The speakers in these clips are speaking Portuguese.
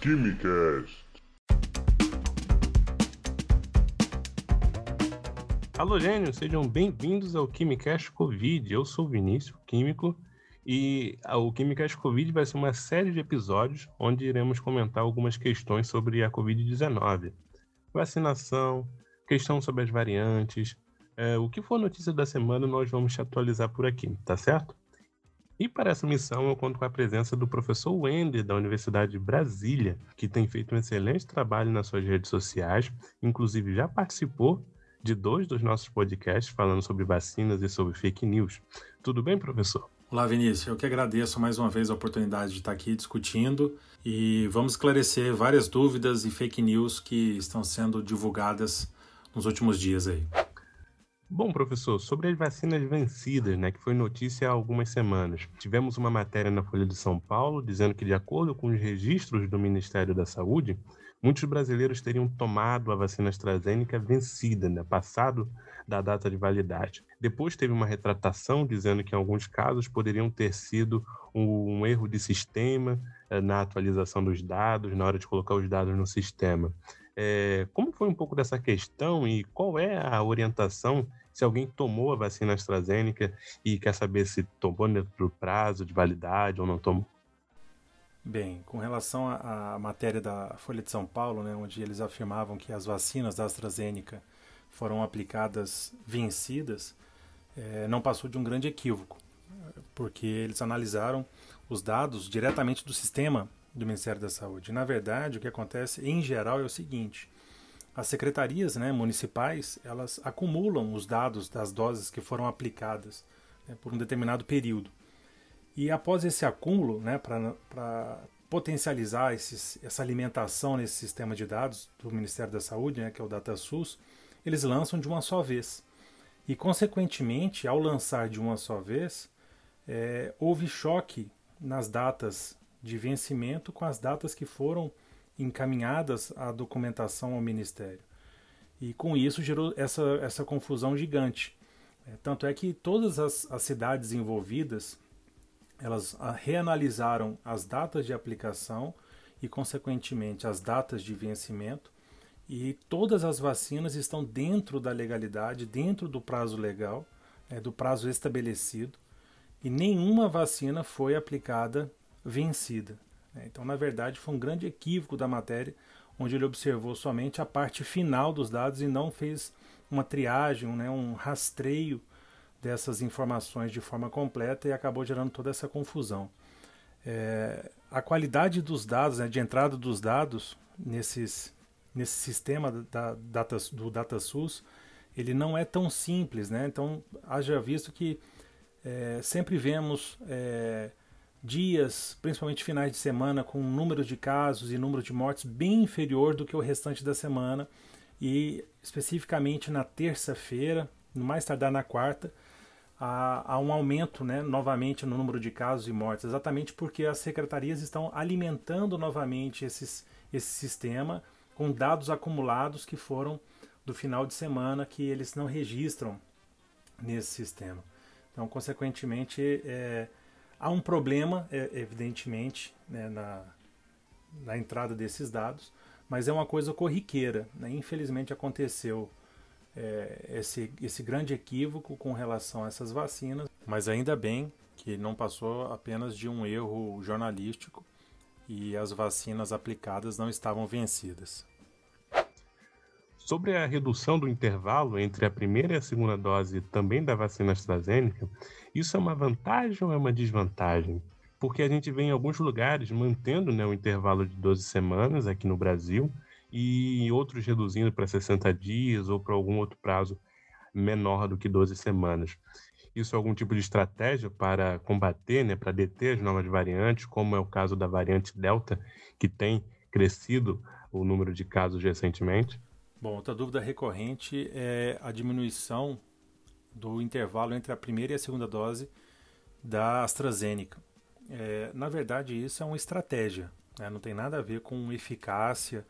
Quimicast. Alô, gênios, sejam bem-vindos ao Quimicast Covid. Eu sou o Vinícius, químico, e o Quimicast Covid vai ser uma série de episódios onde iremos comentar algumas questões sobre a Covid-19. Vacinação, questão sobre as variantes, é, o que for notícia da semana nós vamos te atualizar por aqui, tá certo? E para essa missão eu conto com a presença do professor Wender da Universidade de Brasília, que tem feito um excelente trabalho nas suas redes sociais, inclusive já participou de dois dos nossos podcasts falando sobre vacinas e sobre fake news. Tudo bem, professor? Olá, Vinícius. Eu que agradeço mais uma vez a oportunidade de estar aqui discutindo e vamos esclarecer várias dúvidas e fake news que estão sendo divulgadas nos últimos dias aí. Bom, professor, sobre as vacinas vencidas, né, que foi notícia há algumas semanas, tivemos uma matéria na Folha de São Paulo dizendo que, de acordo com os registros do Ministério da Saúde, muitos brasileiros teriam tomado a vacina AstraZeneca vencida, né, passado da data de validade. Depois teve uma retratação dizendo que, em alguns casos, poderiam ter sido um, um erro de sistema eh, na atualização dos dados, na hora de colocar os dados no sistema. É, como foi um pouco dessa questão e qual é a orientação se alguém tomou a vacina AstraZeneca e quer saber se tomou dentro do prazo de validade ou não tomou? Bem, com relação à, matéria da Folha de São Paulo, né, onde eles afirmavam que as vacinas da AstraZeneca foram aplicadas vencidas, é, não passou de um grande equívoco, porque eles analisaram os dados diretamente do sistema do Ministério da Saúde. Na verdade, o que acontece em geral é o seguinte: as secretarias né, municipais elas acumulam os dados das doses que foram aplicadas né, por um determinado período. E após esse acúmulo, né, para potencializar esses, essa alimentação nesse sistema de dados do Ministério da Saúde, né, que é o DataSUS, eles lançam de uma só vez. E, consequentemente, ao lançar de uma só vez, é, houve choque nas datas de vencimento com as datas que foram encaminhadas à documentação ao Ministério. E com isso gerou essa, essa confusão gigante. É, tanto é que todas as, as cidades envolvidas elas reanalisaram as datas de aplicação e, consequentemente, as datas de vencimento, e todas as vacinas estão dentro da legalidade, dentro do prazo legal, é, do prazo estabelecido, e nenhuma vacina foi aplicada vencida. Né? Então, na verdade, foi um grande equívoco da matéria, onde ele observou somente a parte final dos dados e não fez uma triagem, né, um rastreio dessas informações de forma completa e acabou gerando toda essa confusão. É, a qualidade dos dados, né, de entrada dos dados nesses, nesse sistema da, data, do DataSUS, ele não é tão simples. Né? Então, haja visto que é, sempre vemos é, dias, principalmente finais de semana, com números de casos e número de mortes bem inferior do que o restante da semana. E especificamente na terça-feira, no mais tardar na quarta, há, há, um aumento né, novamente no número de casos e mortes, exatamente porque as secretarias estão alimentando novamente esses, esse sistema com dados acumulados que foram do final de semana que eles não registram nesse sistema. Então, consequentemente, é, Há um problema, é, evidentemente, né, na, na entrada desses dados, mas é uma coisa corriqueira. Né? Infelizmente aconteceu é, esse, esse grande equívoco com relação a essas vacinas, mas ainda bem que não passou apenas de um erro jornalístico e as vacinas aplicadas não estavam vencidas. Sobre a redução do intervalo entre a primeira e a segunda dose também da vacina AstraZeneca, isso é uma vantagem ou é uma desvantagem? Porque a gente vê em alguns lugares mantendo né, o intervalo de 12 semanas aqui no Brasil e outros reduzindo para 60 dias ou para algum outro prazo menor do que 12 semanas. Isso é algum tipo de estratégia para combater, né, para deter as novas variantes, como é o caso da variante Delta, que tem crescido o número de casos recentemente? Bom, outra dúvida recorrente é a diminuição do intervalo entre a primeira e a segunda dose da AstraZeneca. É, na verdade, isso é uma estratégia, né? não tem nada a ver com eficácia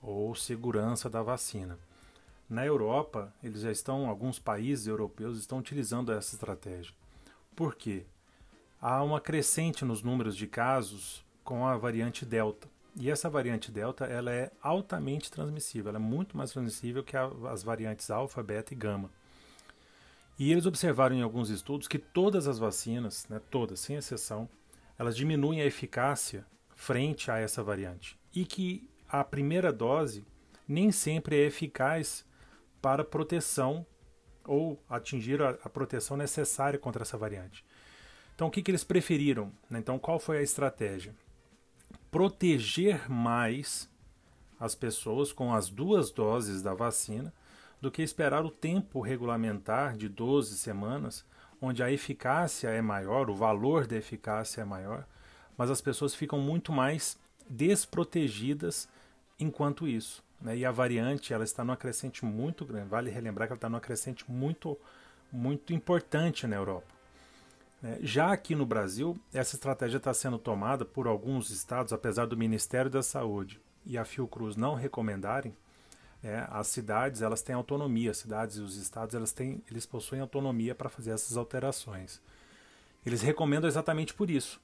ou segurança da vacina. Na Europa, eles já estão, alguns países europeus estão utilizando essa estratégia. Por quê? Há uma crescente nos números de casos com a variante Delta. E essa variante Delta ela é altamente transmissível, ela é muito mais transmissível que a, as variantes Alfa, Beta e Gama. E eles observaram em alguns estudos que todas as vacinas, né, todas, sem exceção, elas diminuem a eficácia frente a essa variante. E que a primeira dose nem sempre é eficaz para proteção ou atingir a, a proteção necessária contra essa variante. Então, o que, que eles preferiram? Né? Então, qual foi a estratégia? Proteger mais as pessoas com as duas doses da vacina do que esperar o tempo regulamentar de 12 semanas, onde a eficácia é maior, o valor da eficácia é maior, mas as pessoas ficam muito mais desprotegidas enquanto isso. Né? E a variante ela está numa crescente muito grande. Vale relembrar que ela está numa crescente muito, muito importante na Europa. Né? Já aqui no Brasil, essa estratégia está sendo tomada por alguns estados, apesar do Ministério da Saúde e a Fiocruz não recomendarem. É, as cidades elas têm autonomia, as cidades e os estados elas têm, eles possuem autonomia para fazer essas alterações. Eles recomendam exatamente por isso,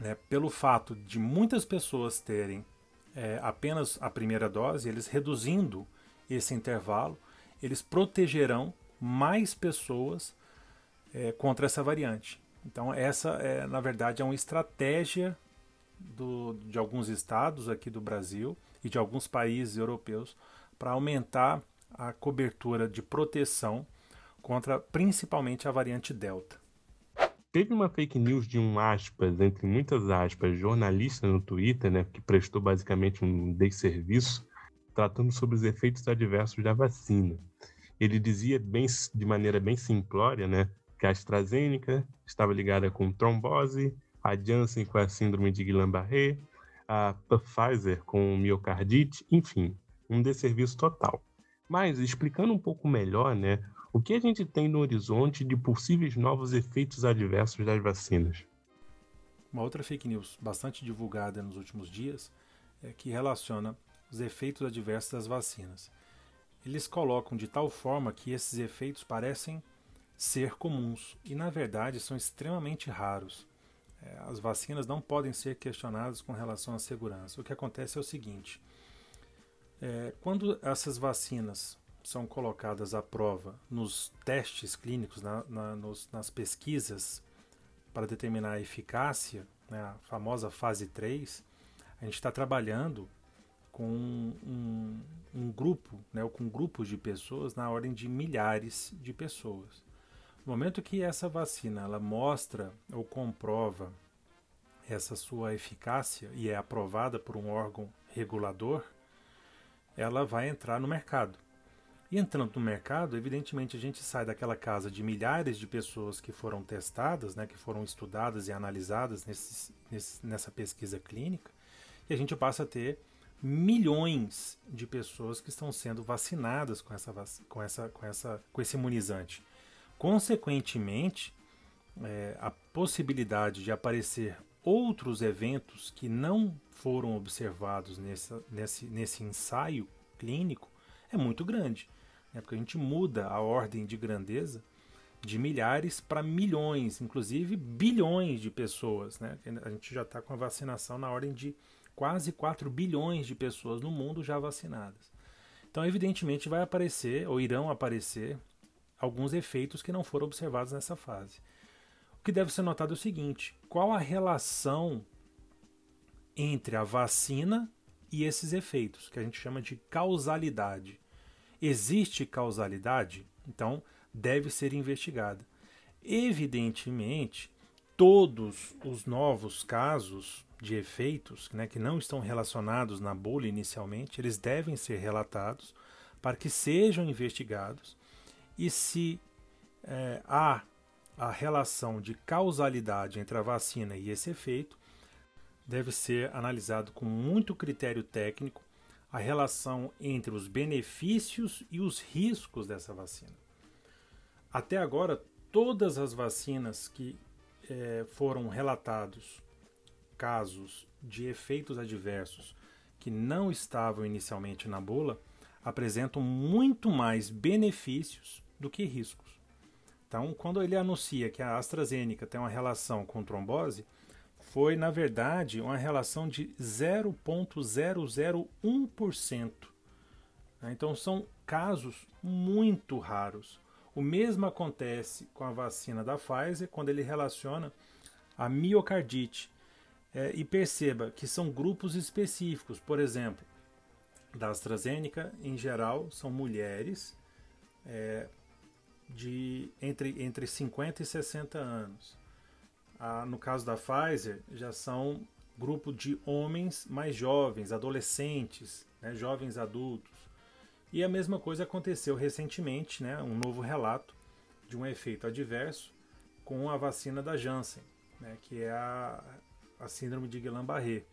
né? pelo fato de muitas pessoas terem é, apenas a primeira dose, eles reduzindo esse intervalo, eles protegerão mais pessoas é, contra essa variante. Então, essa, é, na verdade, é uma estratégia do, de alguns estados aqui do Brasil e de alguns países europeus para aumentar a cobertura de proteção contra principalmente a variante Delta. Teve uma fake news de um aspas, entre muitas aspas, jornalista no Twitter, né, que prestou basicamente um desserviço, tratando sobre os efeitos adversos da vacina. Ele dizia bem, de maneira bem simplória, né, que a AstraZeneca estava ligada com trombose, a Janssen com a síndrome de Guillain-Barré, a Pfizer com miocardite, enfim, um desserviço total. Mas explicando um pouco melhor, né, o que a gente tem no horizonte de possíveis novos efeitos adversos das vacinas? Uma outra fake news bastante divulgada nos últimos dias é que relaciona os efeitos adversos das vacinas. Eles colocam de tal forma que esses efeitos parecem ser comuns e, na verdade, são extremamente raros. É, as vacinas não podem ser questionadas com relação à segurança. O que acontece é o seguinte: é, quando essas vacinas são colocadas à prova nos testes clínicos, na, na, nos, nas pesquisas para determinar a eficácia, né, a famosa fase 3, a gente está trabalhando com um, um, grupo, né, ou com grupos de pessoas na ordem de milhares de pessoas. No momento que essa vacina ela mostra ou comprova essa sua eficácia e é aprovada por um órgão regulador, ela vai entrar no mercado. E entrando no mercado, evidentemente a gente sai daquela casa de milhares de pessoas que foram testadas, né, que foram estudadas e analisadas nesse, nesse, nessa pesquisa clínica, e a gente passa a ter milhões de pessoas que estão sendo vacinadas com, essa, com, essa, com, essa, com esse imunizante. Consequentemente, é, a possibilidade de aparecer outros eventos que não foram observados nessa, nesse, nesse ensaio clínico é muito grande né? porque a gente muda a ordem de grandeza de milhares para milhões, inclusive bilhões de pessoas. Né? A gente já está com a vacinação na ordem de quase 4 bilhões de pessoas no mundo já vacinadas. Então, evidentemente, vai aparecer ou irão aparecer alguns efeitos que não foram observados nessa fase. O que deve ser notado é o seguinte: qual a relação entre a vacina e esses efeitos, que a gente chama de causalidade? Existe causalidade? Então, deve ser investigada. Evidentemente, todos os novos casos de efeitos né, que não estão relacionados na bolha inicialmente, eles devem ser relatados para que sejam investigados e se é, há a relação de causalidade entre a vacina e esse efeito, deve ser analisado com muito critério técnico a relação entre os benefícios e os riscos dessa vacina. Até agora, todas as vacinas que é, foram relatados casos de efeitos adversos que não estavam inicialmente na bula apresentam muito mais benefícios do que riscos. Então, quando ele anuncia que a AstraZeneca tem uma relação com trombose, foi, na verdade, uma relação de 0,001%. Né? Então, são casos muito raros. O mesmo acontece com a vacina da Pfizer, quando ele relaciona a miocardite. É, e perceba que são grupos específicos. Por exemplo, da AstraZeneca, em geral, são mulheres é, de entre, entre 50 e 60 anos. Ah, no caso da Pfizer, já são grupo de homens mais jovens, adolescentes, né, jovens adultos. E a mesma coisa aconteceu recentemente, né, um novo relato de um efeito adverso com a vacina da Janssen, né, que é a, a síndrome de Guillain-Barré,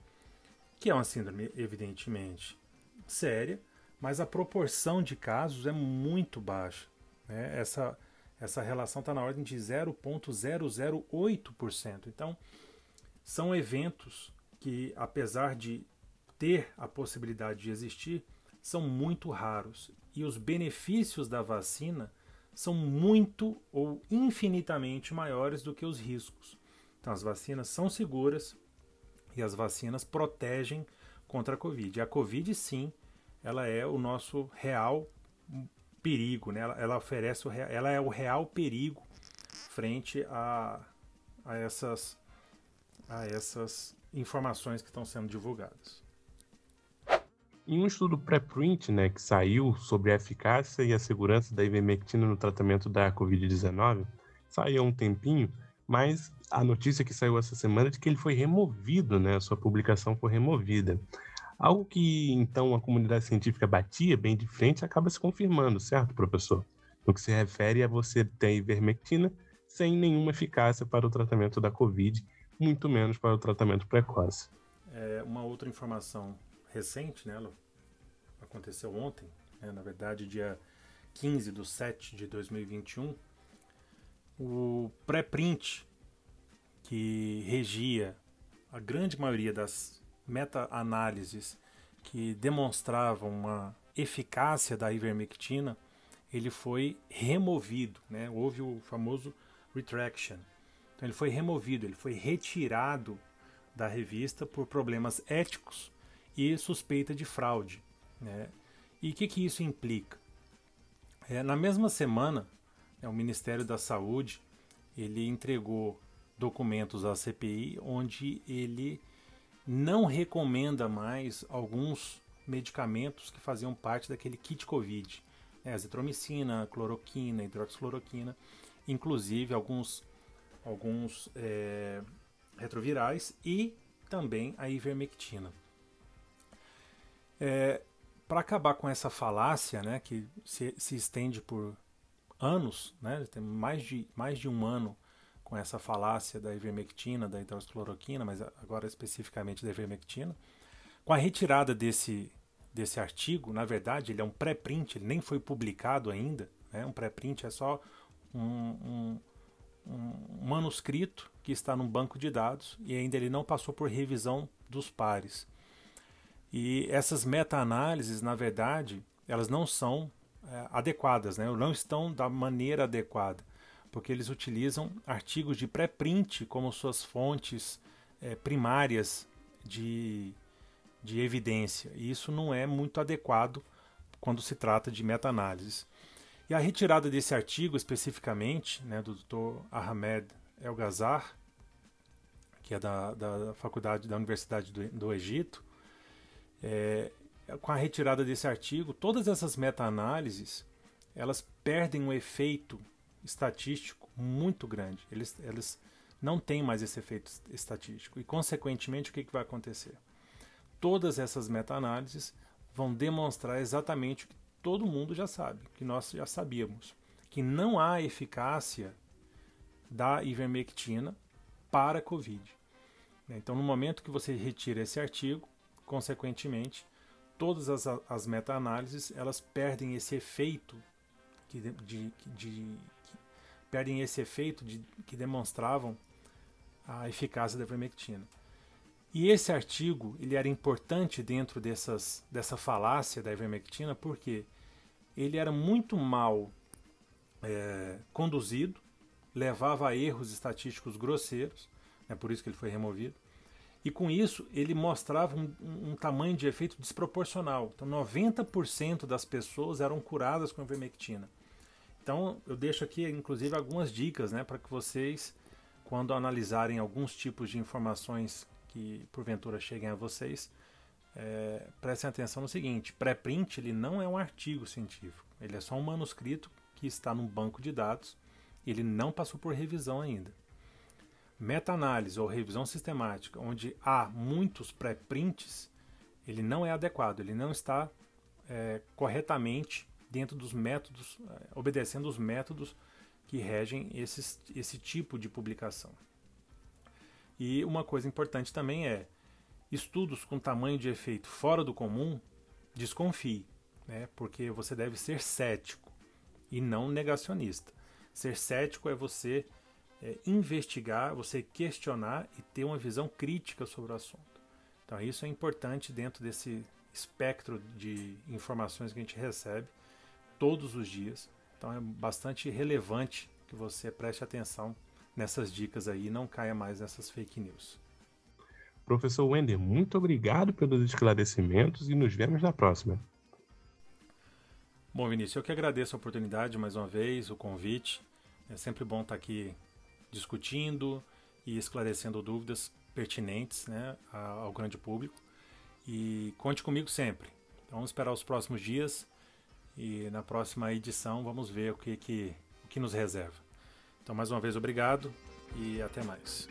que é uma síndrome evidentemente séria, mas a proporção de casos é muito baixa. Né? Essa, essa relação está na ordem de 0,008%. Então, são eventos que, apesar de ter a possibilidade de existir, são muito raros. E os benefícios da vacina são muito ou infinitamente maiores do que os riscos. Então, as vacinas são seguras e as vacinas protegem contra a Covid. A Covid, sim, ela é o nosso real perigo, né? ela, ela oferece o, ela é o real perigo frente a, a, essas, a essas informações que estão sendo divulgadas. Em um estudo pré-print né, que saiu sobre a eficácia e a segurança da ivermectina no tratamento da Covid-19, saiu há um tempinho, mas a notícia que saiu essa semana é de que ele foi removido, né, a sua publicação foi removida. Algo que então a comunidade científica batia bem de frente acaba se confirmando, certo, professor? No que se refere a você ter ivermectina sem nenhuma eficácia para o tratamento da Covid, muito menos para o tratamento precoce. É, uma outra informação recente, né, aconteceu ontem, né, na verdade, dia 15 de 7 de 2021, o pré-print que regia a grande maioria das meta-análises que demonstravam uma eficácia da ivermectina, ele foi removido, né? houve o famoso retraction. Então ele foi removido, ele foi retirado da revista por problemas éticos e suspeita de fraude. Né? E o que, que isso implica? É, na mesma semana, né, o Ministério da Saúde ele entregou documentos à CPI onde ele não recomenda mais alguns medicamentos que faziam parte daquele kit COVID. Né, azitromicina, cloroquina, hidroxicloroquina, inclusive alguns, alguns é, retrovirais e também a ivermectina. É, Para acabar com essa falácia, né, que se, se estende por anos, né, tem mais de, mais de um ano com essa falácia da ivermectina, da hidroxicloroquina, mas agora especificamente da ivermectina. Com a retirada desse, desse artigo, na verdade, ele é um pré-print, ele nem foi publicado ainda. Né? Um pré-print é só um, um, um, manuscrito que está num banco de dados e ainda ele não passou por revisão dos pares. E essas meta-análises, na verdade, elas não são é, adequadas, né? não estão da maneira adequada porque eles utilizam artigos de pré-print como suas fontes é, primárias de, de evidência. E isso não é muito adequado quando se trata de meta-análise. E a retirada desse artigo especificamente, né, do Dr. Ahmed El Ghazar, que é da, da faculdade da Universidade do, do Egito, é, com a retirada desse artigo, todas essas meta-análises elas perdem o efeito estatístico muito grande. Eles, eles não têm mais esse efeito estatístico. E, consequentemente, o que, que vai acontecer? Todas essas meta-análises vão demonstrar exatamente o que todo mundo já sabe, que nós já sabíamos, que não há eficácia da ivermectina para a Covid. Então, no momento que você retira esse artigo, consequentemente, todas as, as meta-análises elas perdem esse efeito de, de, de, perdem esse efeito de, que demonstravam a eficácia da ivermectina. E esse artigo ele era importante dentro dessas, dessa falácia da ivermectina porque ele era muito mal é, conduzido, levava a erros estatísticos grosseiros, é por isso que ele foi removido. E com isso, ele mostrava um, um, tamanho de efeito desproporcional. Então, 90% das pessoas eram curadas com ivermectina. Então, eu deixo aqui, inclusive, algumas dicas né, para que vocês, quando analisarem alguns tipos de informações que porventura cheguem a vocês, é, prestem atenção no seguinte: pré-print ele não é um artigo científico, ele é só um manuscrito que está num banco de dados e ele não passou por revisão ainda. Meta-análise ou revisão sistemática, onde há muitos pré-prints, ele não é adequado, ele não está é, corretamente dentro dos métodos, eh, obedecendo os métodos que regem esses, esse tipo de publicação. E uma coisa importante também é estudos com tamanho de efeito fora do comum, desconfie, né? porque você deve ser cético e não negacionista. Ser cético é você é, investigar, você questionar e ter uma visão crítica sobre o assunto. Então, isso é importante dentro desse espectro de informações que a gente recebe todos os dias. Então é bastante relevante que você preste atenção nessas dicas aí e não caia mais nessas fake news. Professor Wender, muito obrigado pelos esclarecimentos e nos vemos na próxima. Bom, Vinícius, eu que agradeço a oportunidade mais uma vez, o convite. É sempre bom estar aqui discutindo e esclarecendo dúvidas pertinentes né, ao grande público. E conte comigo sempre. Então, vamos esperar os próximos dias e na próxima edição vamos ver o que, que, o que nos reserva. Então, mais uma vez, obrigado e até mais.